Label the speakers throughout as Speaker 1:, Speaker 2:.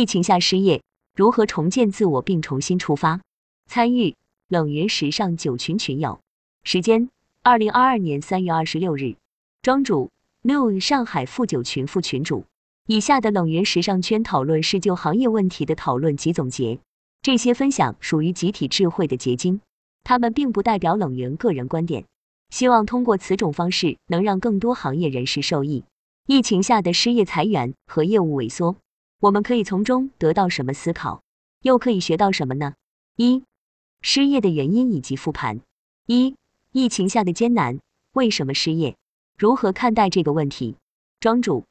Speaker 1: 疫情下失业，如何重建自我并重新出发？参与冷云时尚九群群友，时间二零二二年三月二十六日，庄主 new 上海富九群副群主。以下的冷云时尚圈讨论是就行业问题的讨论及总结，这些分享属于集体智慧的结晶，他们并不代表冷云个人观点。希望通过此种方式，能让更多行业人士受益。疫情下的失业裁员和业务萎缩。我们可以从中得到什么思考？又可以学到什么呢？一、失业的原因以及复盘。一、疫情下的艰难，为什么失业？如何看待这个问题？庄主，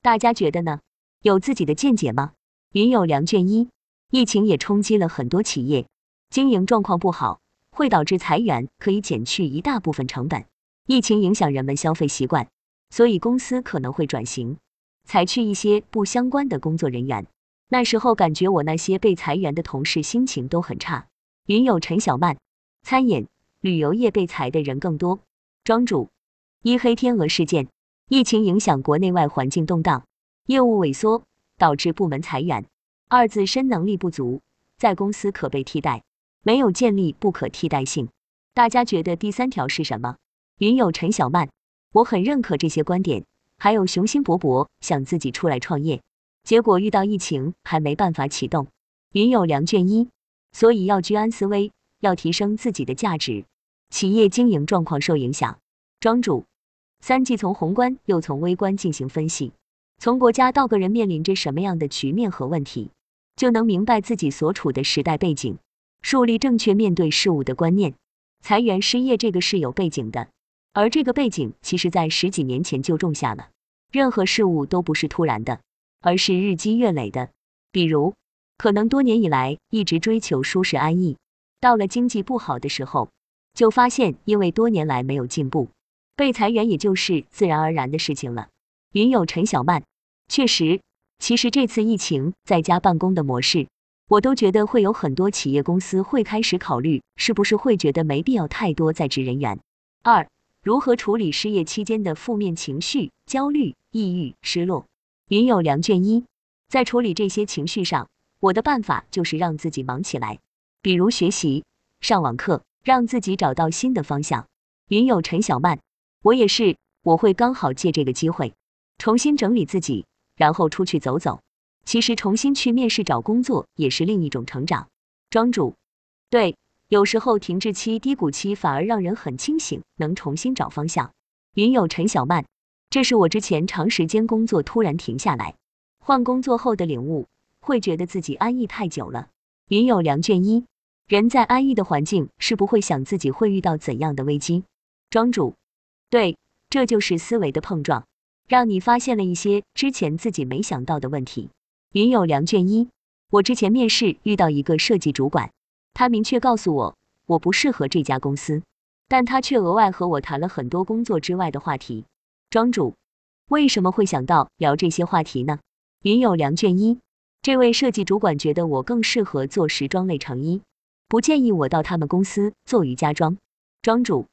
Speaker 1: 大家觉得呢？有自己的见解吗？云有良卷一，疫情也冲击了很多企业，经营状况不好，会导致裁员，可以减去一大部分成本。疫情影响人们消费习惯，所以公司可能会转型。裁去一些不相关的工作人员，那时候感觉我那些被裁员的同事心情都很差。云友陈小曼，餐饮、旅游业被裁的人更多。庄主，一黑天鹅事件，疫情影响国内外环境动荡，业务萎缩，导致部门裁员。二自身能力不足，在公司可被替代，没有建立不可替代性。大家觉得第三条是什么？云友陈小曼，我很认可这些观点。还有雄心勃勃想自己出来创业，结果遇到疫情还没办法启动。云有良卷一，所以要居安思危，要提升自己的价值。企业经营状况受影响。庄主，三季从宏观又从微观进行分析，从国家到个人面临着什么样的局面和问题，就能明白自己所处的时代背景，树立正确面对事物的观念。裁员失业这个是有背景的。而这个背景，其实在十几年前就种下了。任何事物都不是突然的，而是日积月累的。比如，可能多年以来一直追求舒适安逸，到了经济不好的时候，就发现因为多年来没有进步，被裁员也就是自然而然的事情了。云友陈小曼，确实，其实这次疫情在家办公的模式，我都觉得会有很多企业公司会开始考虑，是不是会觉得没必要太多在职人员。二如何处理失业期间的负面情绪、焦虑、抑郁、失落？云有良卷一，在处理这些情绪上，我的办法就是让自己忙起来，比如学习、上网课，让自己找到新的方向。云有陈小曼，我也是，我会刚好借这个机会重新整理自己，然后出去走走。其实重新去面试找工作也是另一种成长。庄主，对。有时候停滞期、低谷期反而让人很清醒，能重新找方向。云友陈小曼，这是我之前长时间工作突然停下来，换工作后的领悟，会觉得自己安逸太久了。云友梁卷一，人在安逸的环境是不会想自己会遇到怎样的危机。庄主，对，这就是思维的碰撞，让你发现了一些之前自己没想到的问题。云友梁卷一，我之前面试遇到一个设计主管。他明确告诉我，我不适合这家公司，但他却额外和我谈了很多工作之外的话题。庄主，为什么会想到聊这些话题呢？云有良卷一，这位设计主管觉得我更适合做时装类成衣，不建议我到他们公司做瑜伽装。庄主，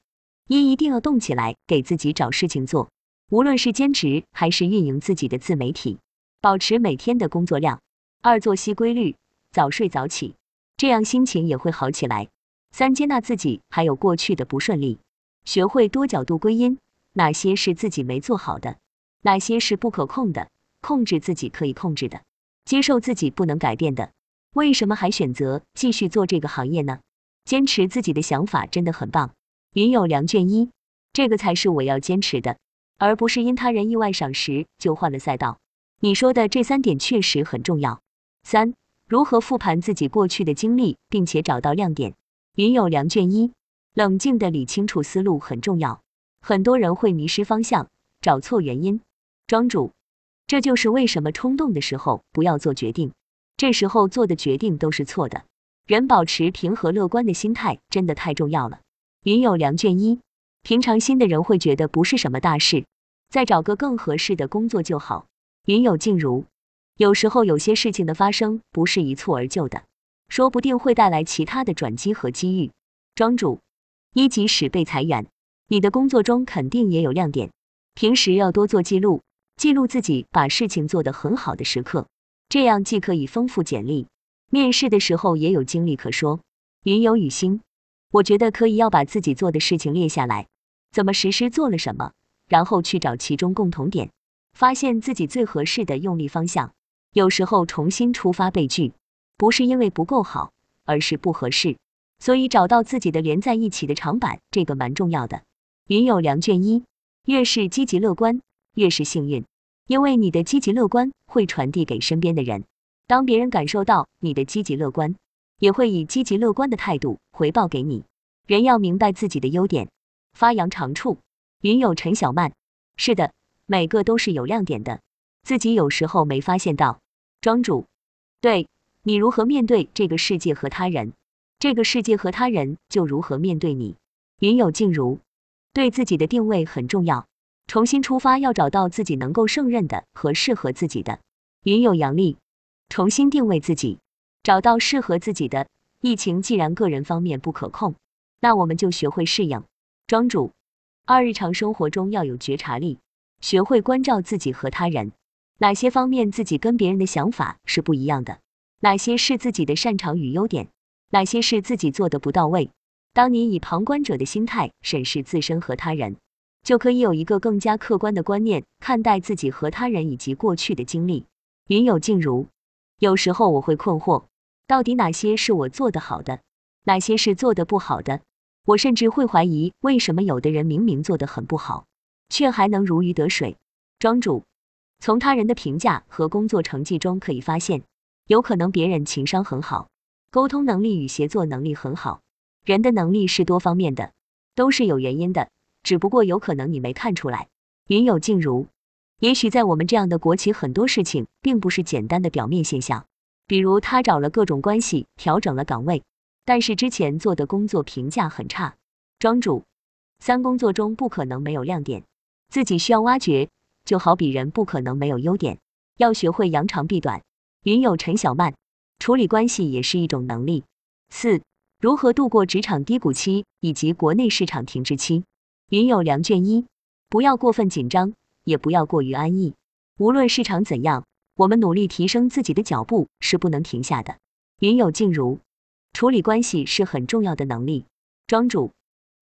Speaker 1: 一一定要动起来，给自己找事情做，无论是兼职还是运营自己的自媒体，保持每天的工作量。二作息规律，早睡早起。这样心情也会好起来。三接纳自己，还有过去的不顺利，学会多角度归因，哪些是自己没做好的，哪些是不可控的，控制自己可以控制的，接受自己不能改变的。为什么还选择继续做这个行业呢？坚持自己的想法真的很棒。云有良卷一，这个才是我要坚持的，而不是因他人意外赏识就换了赛道。你说的这三点确实很重要。三。如何复盘自己过去的经历，并且找到亮点？云有良卷一，冷静的理清楚思路很重要。很多人会迷失方向，找错原因。庄主，这就是为什么冲动的时候不要做决定，这时候做的决定都是错的。人保持平和乐观的心态真的太重要了。云有良卷一，平常心的人会觉得不是什么大事，再找个更合适的工作就好。云有静如。有时候有些事情的发生不是一蹴而就的，说不定会带来其他的转机和机遇。庄主，一即使被裁员，你的工作中肯定也有亮点，平时要多做记录，记录自己把事情做得很好的时刻，这样既可以丰富简历，面试的时候也有经历可说。云有雨星，我觉得可以要把自己做的事情列下来，怎么实施做了什么，然后去找其中共同点，发现自己最合适的用力方向。有时候重新出发被拒，不是因为不够好，而是不合适。所以找到自己的连在一起的长板，这个蛮重要的。云有良卷一，越是积极乐观，越是幸运，因为你的积极乐观会传递给身边的人。当别人感受到你的积极乐观，也会以积极乐观的态度回报给你。人要明白自己的优点，发扬长处。云有陈小曼，是的，每个都是有亮点的。自己有时候没发现到，庄主，对你如何面对这个世界和他人，这个世界和他人就如何面对你。云有静如，对自己的定位很重要，重新出发要找到自己能够胜任的和适合自己的。云有杨丽，重新定位自己，找到适合自己的。疫情既然个人方面不可控，那我们就学会适应。庄主，二日常生活中要有觉察力，学会关照自己和他人。哪些方面自己跟别人的想法是不一样的？哪些是自己的擅长与优点？哪些是自己做的不到位？当你以旁观者的心态审视自身和他人，就可以有一个更加客观的观念看待自己和他人以及过去的经历。云有静如，有时候我会困惑，到底哪些是我做的好的，哪些是做的不好的？我甚至会怀疑，为什么有的人明明做的很不好，却还能如鱼得水？庄主。从他人的评价和工作成绩中可以发现，有可能别人情商很好，沟通能力与协作能力很好。人的能力是多方面的，都是有原因的，只不过有可能你没看出来。云有静如，也许在我们这样的国企，很多事情并不是简单的表面现象。比如他找了各种关系，调整了岗位，但是之前做的工作评价很差。庄主，三工作中不可能没有亮点，自己需要挖掘。就好比人不可能没有优点，要学会扬长避短。云有陈小曼，处理关系也是一种能力。四，如何度过职场低谷期以及国内市场停滞期？云有梁卷一，不要过分紧张，也不要过于安逸。无论市场怎样，我们努力提升自己的脚步是不能停下的。云有静茹，处理关系是很重要的能力。庄主，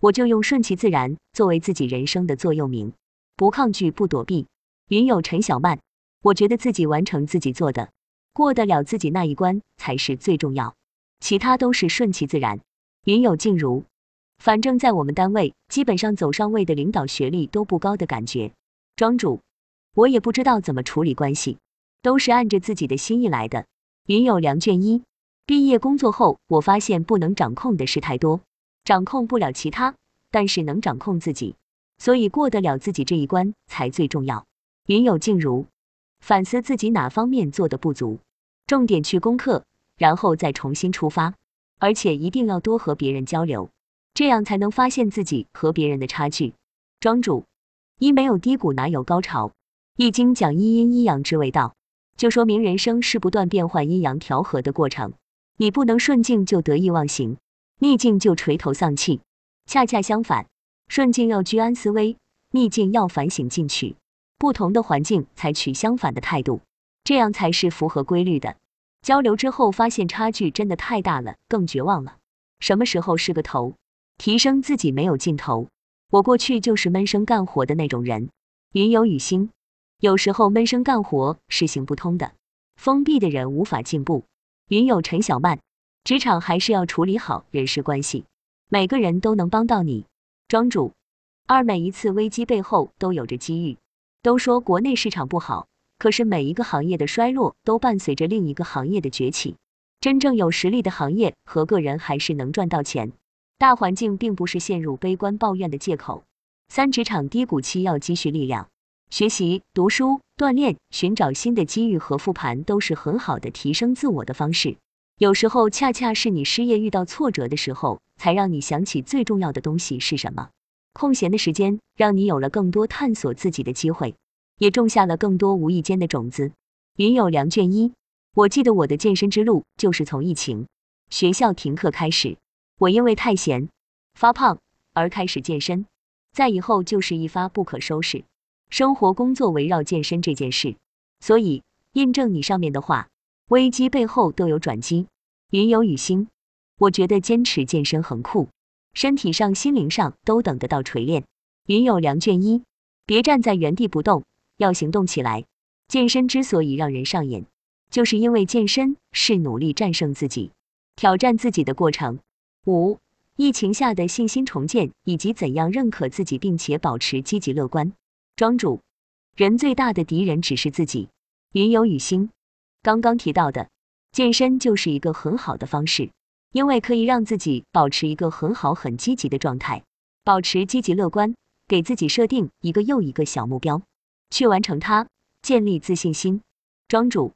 Speaker 1: 我就用顺其自然作为自己人生的座右铭，不抗拒，不躲避。云有陈小曼，我觉得自己完成自己做的，过得了自己那一关才是最重要，其他都是顺其自然。云有静茹，反正在我们单位，基本上走上位的领导学历都不高的感觉。庄主，我也不知道怎么处理关系，都是按着自己的心意来的。云有梁卷一，毕业工作后，我发现不能掌控的事太多，掌控不了其他，但是能掌控自己，所以过得了自己这一关才最重要。云有静如，反思自己哪方面做的不足，重点去攻克，然后再重新出发，而且一定要多和别人交流，这样才能发现自己和别人的差距。庄主，一没有低谷哪有高潮？易经讲一阴一阳之谓道，就说明人生是不断变换阴阳调和的过程，你不能顺境就得意忘形，逆境就垂头丧气，恰恰相反，顺境要居安思危，逆境要反省进取。不同的环境采取相反的态度，这样才是符合规律的。交流之后发现差距真的太大了，更绝望了。什么时候是个头？提升自己没有尽头。我过去就是闷声干活的那种人。云有雨星，有时候闷声干活是行不通的，封闭的人无法进步。云有陈小曼，职场还是要处理好人事关系，每个人都能帮到你。庄主，二每一次危机背后都有着机遇。都说国内市场不好，可是每一个行业的衰落都伴随着另一个行业的崛起。真正有实力的行业和个人还是能赚到钱。大环境并不是陷入悲观抱怨的借口。三职场低谷期要积蓄力量，学习、读书、锻炼，寻找新的机遇和复盘都是很好的提升自我的方式。有时候恰恰是你失业遇到挫折的时候，才让你想起最重要的东西是什么。空闲的时间，让你有了更多探索自己的机会，也种下了更多无意间的种子。云有良卷一，我记得我的健身之路就是从疫情、学校停课开始。我因为太闲、发胖而开始健身，在以后就是一发不可收拾。生活工作围绕健身这件事，所以印证你上面的话，危机背后都有转机。云有雨星，我觉得坚持健身很酷，身体上、心灵上都等得到锤炼。云有良卷一，别站在原地不动，要行动起来。健身之所以让人上瘾，就是因为健身是努力战胜自己、挑战自己的过程。五、疫情下的信心重建以及怎样认可自己并且保持积极乐观。庄主，人最大的敌人只是自己。云有雨星，刚刚提到的。健身就是一个很好的方式，因为可以让自己保持一个很好、很积极的状态，保持积极乐观，给自己设定一个又一个小目标，去完成它，建立自信心。庄主，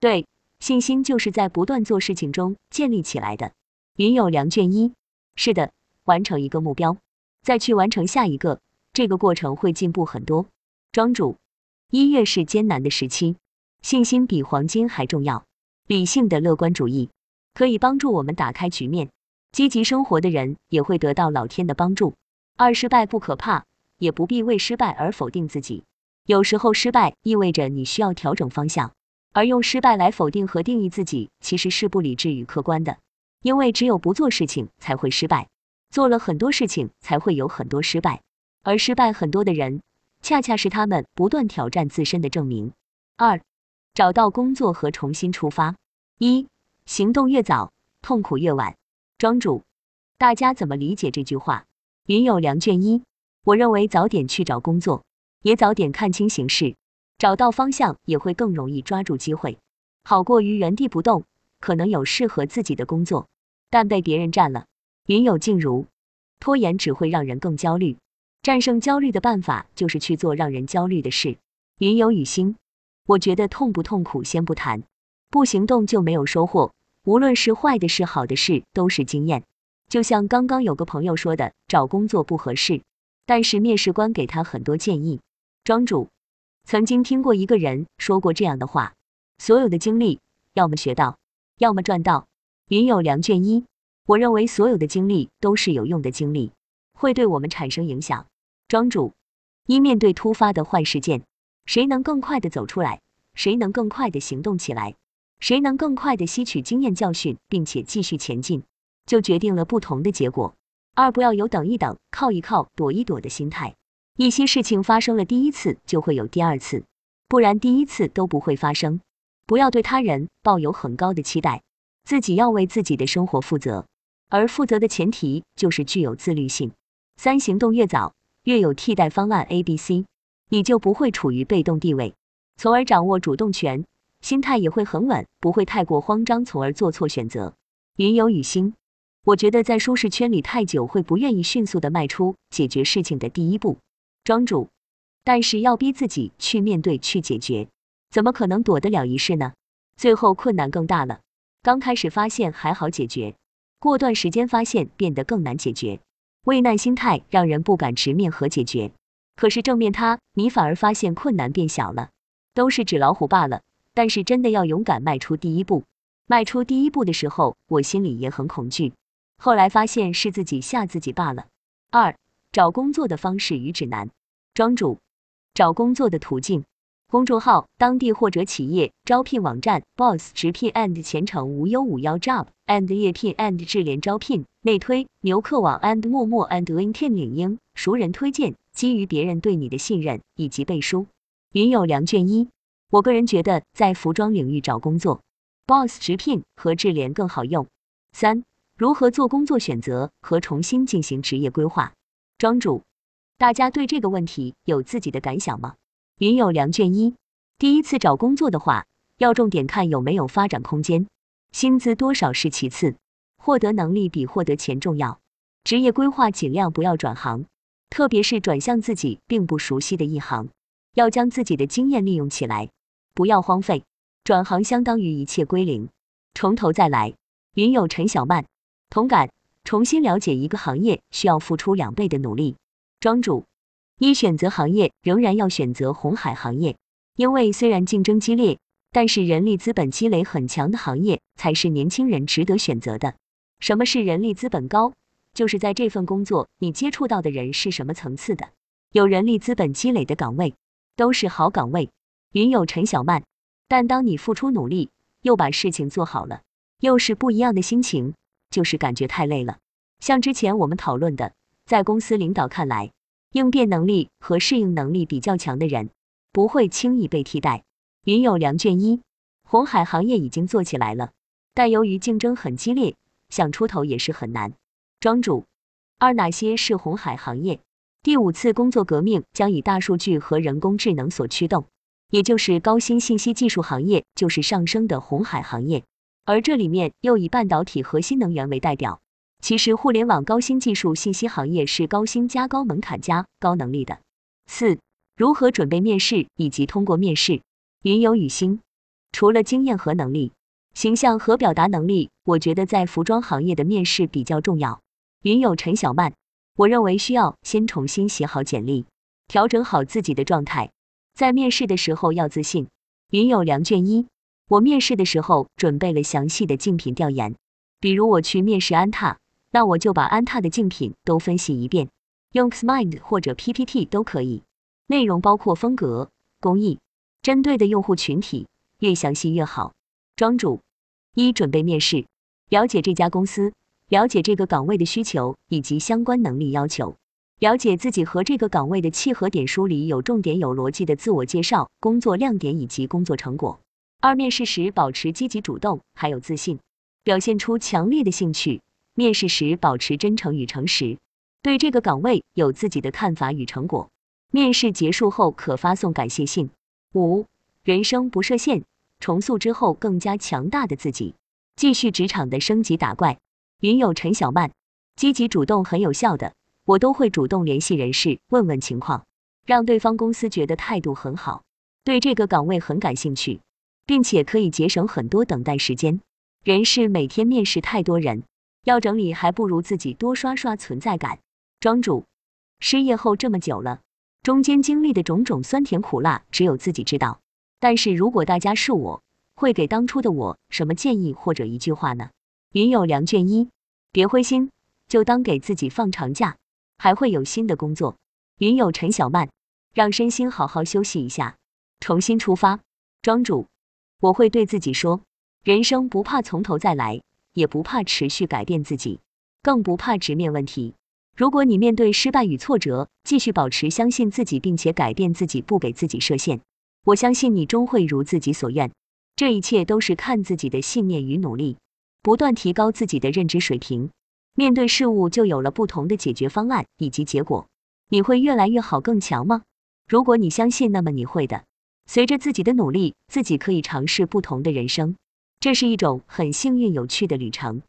Speaker 1: 对，信心就是在不断做事情中建立起来的。云有良卷一，是的，完成一个目标，再去完成下一个，这个过程会进步很多。庄主，一月是艰难的时期，信心比黄金还重要。理性的乐观主义可以帮助我们打开局面，积极生活的人也会得到老天的帮助。二失败不可怕，也不必为失败而否定自己。有时候失败意味着你需要调整方向，而用失败来否定和定义自己其实是不理智与客观的。因为只有不做事情才会失败，做了很多事情才会有很多失败，而失败很多的人恰恰是他们不断挑战自身的证明。二。找到工作和重新出发。一行动越早，痛苦越晚。庄主，大家怎么理解这句话？云有良卷一，我认为早点去找工作，也早点看清形势，找到方向也会更容易抓住机会，好过于原地不动。可能有适合自己的工作，但被别人占了。云有静如，拖延只会让人更焦虑，战胜焦虑的办法就是去做让人焦虑的事。云有雨星。我觉得痛不痛苦先不谈，不行动就没有收获。无论是坏的事、好的事，都是经验。就像刚刚有个朋友说的，找工作不合适，但是面试官给他很多建议。庄主曾经听过一个人说过这样的话：所有的经历，要么学到，要么赚到。云有良卷一，我认为所有的经历都是有用的经历，会对我们产生影响。庄主一面对突发的坏事件。谁能更快的走出来？谁能更快的行动起来？谁能更快的吸取经验教训，并且继续前进，就决定了不同的结果。二不要有等一等、靠一靠、躲一躲的心态。一些事情发生了第一次，就会有第二次，不然第一次都不会发生。不要对他人抱有很高的期待，自己要为自己的生活负责，而负责的前提就是具有自律性。三行动越早，越有替代方案。A、B、C。你就不会处于被动地位，从而掌握主动权，心态也会很稳，不会太过慌张，从而做错选择。云有雨星，我觉得在舒适圈里太久，会不愿意迅速的迈出解决事情的第一步。庄主，但是要逼自己去面对，去解决，怎么可能躲得了一事呢？最后困难更大了。刚开始发现还好解决，过段时间发现变得更难解决，畏难心态让人不敢直面和解决。可是正面它，你反而发现困难变小了，都是纸老虎罢了。但是真的要勇敢迈出第一步，迈出第一步的时候，我心里也很恐惧。后来发现是自己吓自己罢了。二，找工作的方式与指南。庄主，找工作的途径。公众号、当地或者企业招聘网站、Boss 直聘 and 前程无忧五幺 Job and 猎聘 and 智联招聘、内推、牛客网 and 陌陌 and LinkedIn 领英、熟人推荐，基于别人对你的信任以及背书。云有良卷一，我个人觉得在服装领域找工作，Boss 直聘和智联更好用。三、如何做工作选择和重新进行职业规划？庄主，大家对这个问题有自己的感想吗？云有良卷一，第一次找工作的话，要重点看有没有发展空间，薪资多少是其次，获得能力比获得钱重要。职业规划尽量不要转行，特别是转向自己并不熟悉的一行，要将自己的经验利用起来，不要荒废。转行相当于一切归零，从头再来。云友陈小曼，同感。重新了解一个行业需要付出两倍的努力。庄主。一选择行业，仍然要选择红海行业，因为虽然竞争激烈，但是人力资本积累很强的行业才是年轻人值得选择的。什么是人力资本高？就是在这份工作，你接触到的人是什么层次的，有人力资本积累的岗位都是好岗位。云有陈小曼，但当你付出努力，又把事情做好了，又是不一样的心情，就是感觉太累了。像之前我们讨论的，在公司领导看来，应变能力和适应能力比较强的人，不会轻易被替代。云有良卷一，红海行业已经做起来了，但由于竞争很激烈，想出头也是很难。庄主二，哪些是红海行业？第五次工作革命将以大数据和人工智能所驱动，也就是高新信息技术行业就是上升的红海行业，而这里面又以半导体和新能源为代表。其实互联网高新技术信息行业是高薪加高门槛加高能力的。四、如何准备面试以及通过面试？云有雨星，除了经验和能力，形象和表达能力，我觉得在服装行业的面试比较重要。云有陈小曼。我认为需要先重新写好简历，调整好自己的状态，在面试的时候要自信。云有良卷一，我面试的时候准备了详细的竞品调研，比如我去面试安踏，那我就把安踏的竞品都分析一遍，用 Xmind 或者 PPT 都可以，内容包括风格、工艺、针对的用户群体，越详细越好。庄主一准备面试，了解这家公司。了解这个岗位的需求以及相关能力要求，了解自己和这个岗位的契合点，梳理有重点、有逻辑的自我介绍、工作亮点以及工作成果。二、面试时保持积极主动，还有自信，表现出强烈的兴趣。面试时保持真诚与诚实，对这个岗位有自己的看法与成果。面试结束后可发送感谢信。五、人生不设限，重塑之后更加强大的自己，继续职场的升级打怪。云友陈小曼，积极主动很有效的，我都会主动联系人事问问情况，让对方公司觉得态度很好，对这个岗位很感兴趣，并且可以节省很多等待时间。人事每天面试太多人，要整理还不如自己多刷刷存在感。庄主，失业后这么久了，中间经历的种种酸甜苦辣只有自己知道，但是如果大家是我，会给当初的我什么建议或者一句话呢？云有良卷一，别灰心，就当给自己放长假，还会有新的工作。云友陈小曼，让身心好好休息一下，重新出发。庄主，我会对自己说，人生不怕从头再来，也不怕持续改变自己，更不怕直面问题。如果你面对失败与挫折，继续保持相信自己，并且改变自己，不给自己设限，我相信你终会如自己所愿。这一切都是看自己的信念与努力。不断提高自己的认知水平，面对事物就有了不同的解决方案以及结果。你会越来越好更强吗？如果你相信，那么你会的。随着自己的努力，自己可以尝试不同的人生，这是一种很幸运有趣的旅程。